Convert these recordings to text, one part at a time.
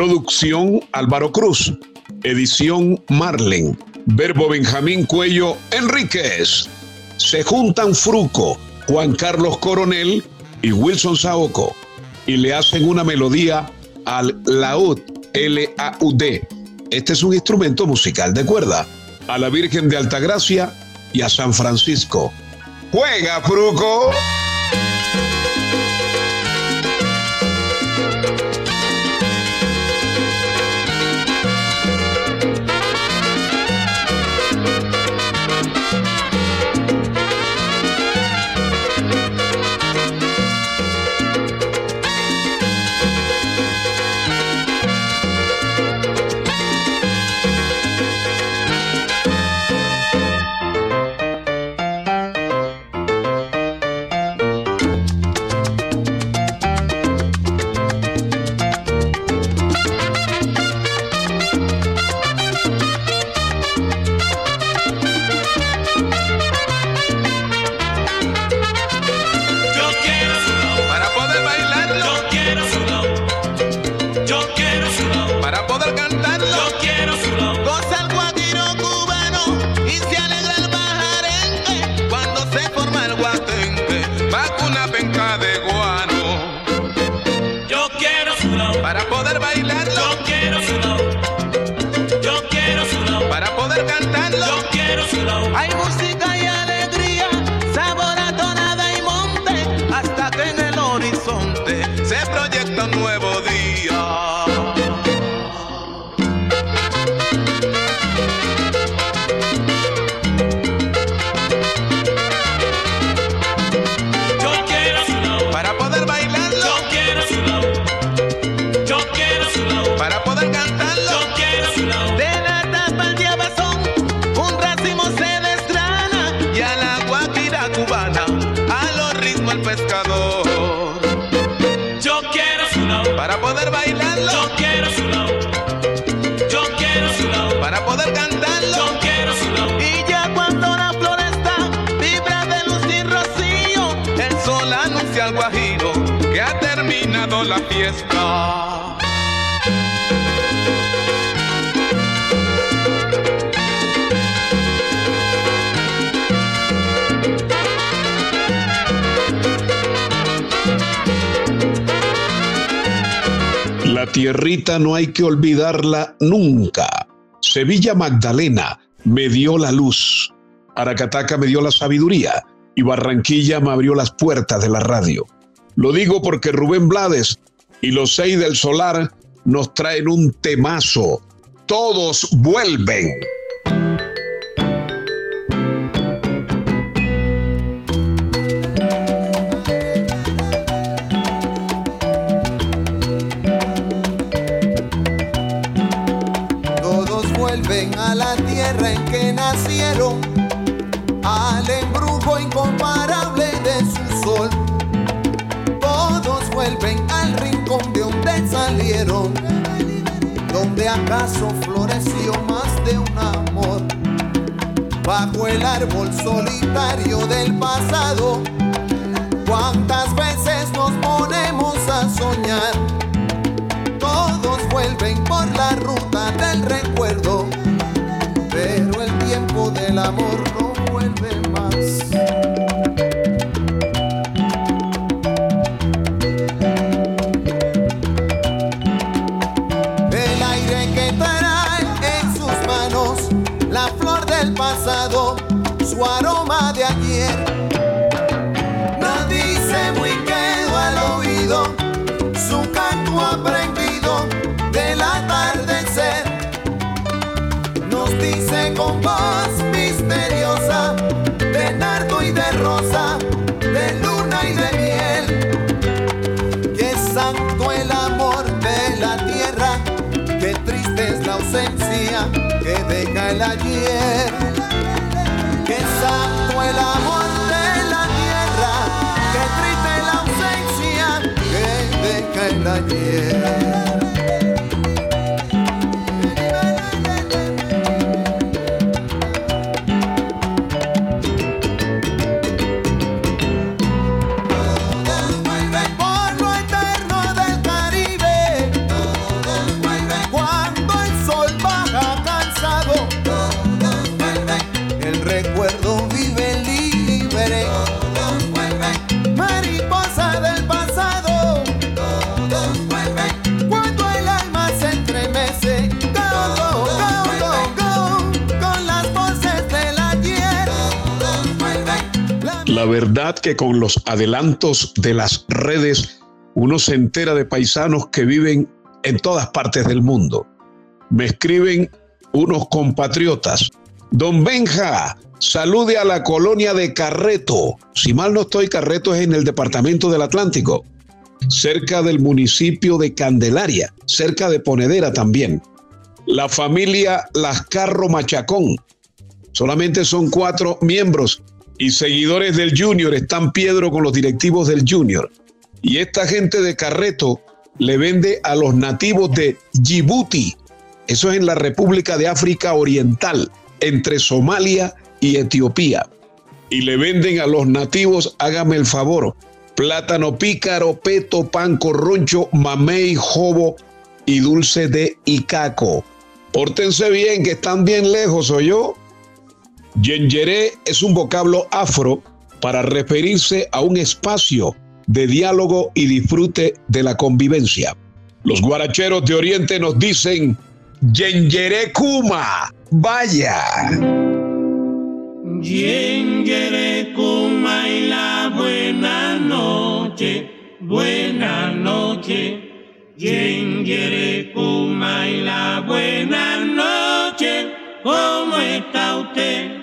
Producción Álvaro Cruz. Edición Marlen. Verbo Benjamín Cuello Enríquez. Se juntan Fruco, Juan Carlos Coronel y Wilson Saoco y le hacen una melodía al laúd, L-A-U-D. Este es un instrumento musical de cuerda. A la Virgen de Altagracia y a San Francisco. ¡Juega, Fruco! La tierrita no hay que olvidarla nunca. Sevilla Magdalena me dio la luz. Aracataca me dio la sabiduría y Barranquilla me abrió las puertas de la radio. Lo digo porque Rubén Blades y los seis del Solar nos traen un temazo. Todos vuelven. Todos vuelven a la tierra en que nacieron, acaso floreció más de un amor. Bajo el árbol solitario del pasado, cuántas veces nos ponemos a soñar. con voz misteriosa de nardo y de rosa, de luna y de miel. Qué santo el amor de la tierra, qué triste es la ausencia que deja el ayer. Qué santo el amor de la tierra, qué triste es la ausencia que deja el ayer. Verdad que con los adelantos de las redes uno se entera de paisanos que viven en todas partes del mundo. Me escriben unos compatriotas. Don Benja, salude a la colonia de Carreto. Si mal no estoy, Carreto es en el departamento del Atlántico, cerca del municipio de Candelaria, cerca de Ponedera también. La familia Lascarro Machacón. Solamente son cuatro miembros y seguidores del Junior están Piedro con los directivos del Junior. Y esta gente de Carreto le vende a los nativos de Djibouti, eso es en la República de África Oriental, entre Somalia y Etiopía. Y le venden a los nativos, hágame el favor, plátano pícaro, peto, pan, corroncho, mamey, jobo y dulce de icaco. Pórtense bien, que están bien lejos, ¿o yo? Yengeré es un vocablo afro para referirse a un espacio de diálogo y disfrute de la convivencia. Los guaracheros de Oriente nos dicen Yengeré Kuma, vaya. Yengeré Kuma y la buena noche, buena noche. Yengeré Kuma y la buena noche, ¿cómo está usted?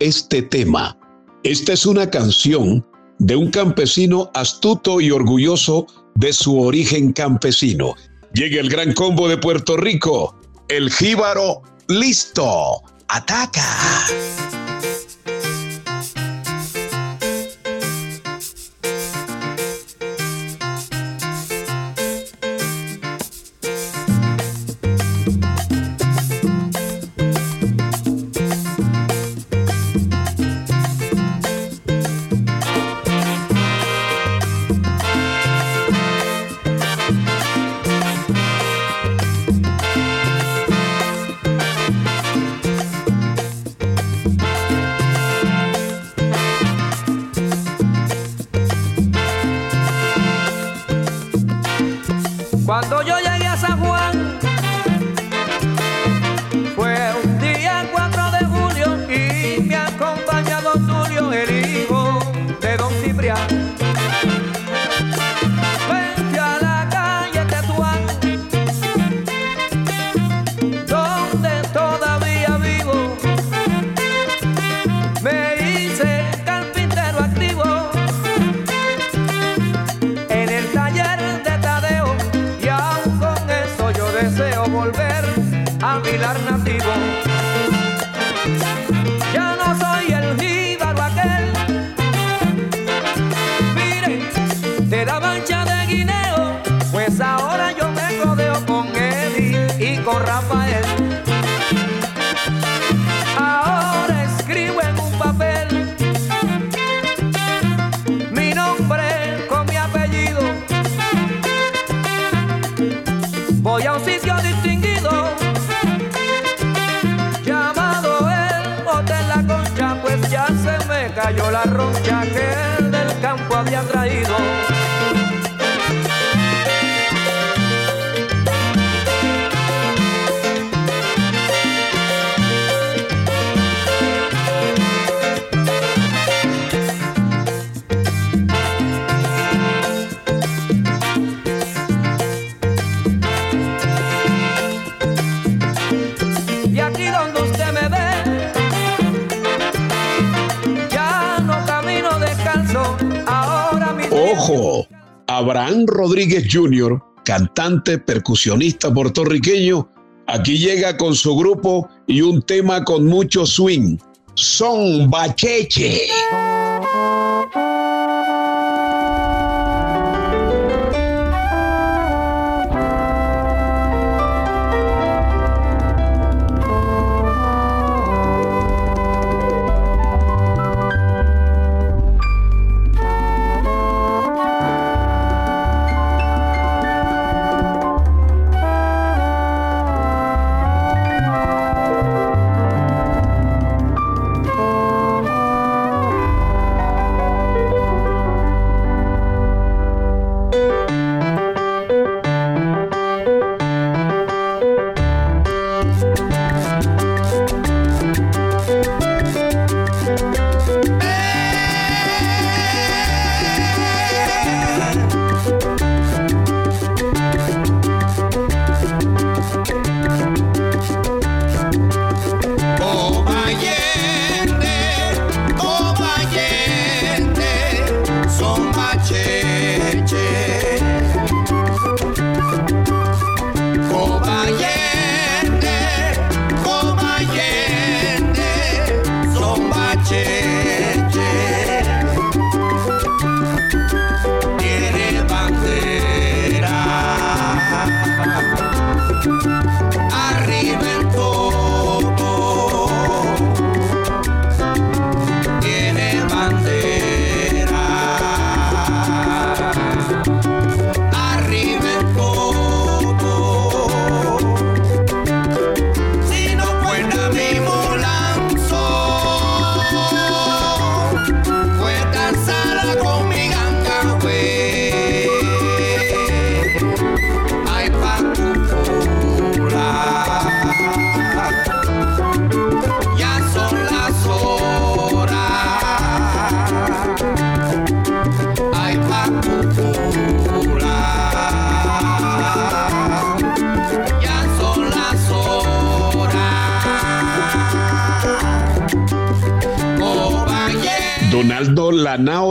Este tema. Esta es una canción de un campesino astuto y orgulloso de su origen campesino. Llega el gran combo de Puerto Rico, el jíbaro listo, ataca. Cuando yo llegué a Vilar roncha que el del campo había traído. Abraham Rodríguez Jr., cantante, percusionista puertorriqueño, aquí llega con su grupo y un tema con mucho swing. Son Bacheche.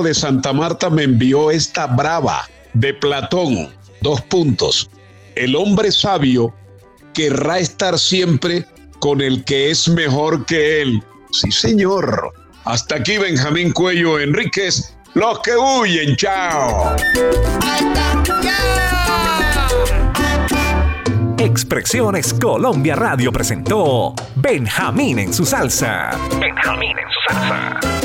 De Santa Marta me envió esta brava de Platón. Dos puntos. El hombre sabio querrá estar siempre con el que es mejor que él. Sí, señor. Hasta aquí Benjamín Cuello Enríquez. Los que huyen, chao. Expresiones Colombia Radio presentó Benjamín en su salsa. Benjamín en su salsa.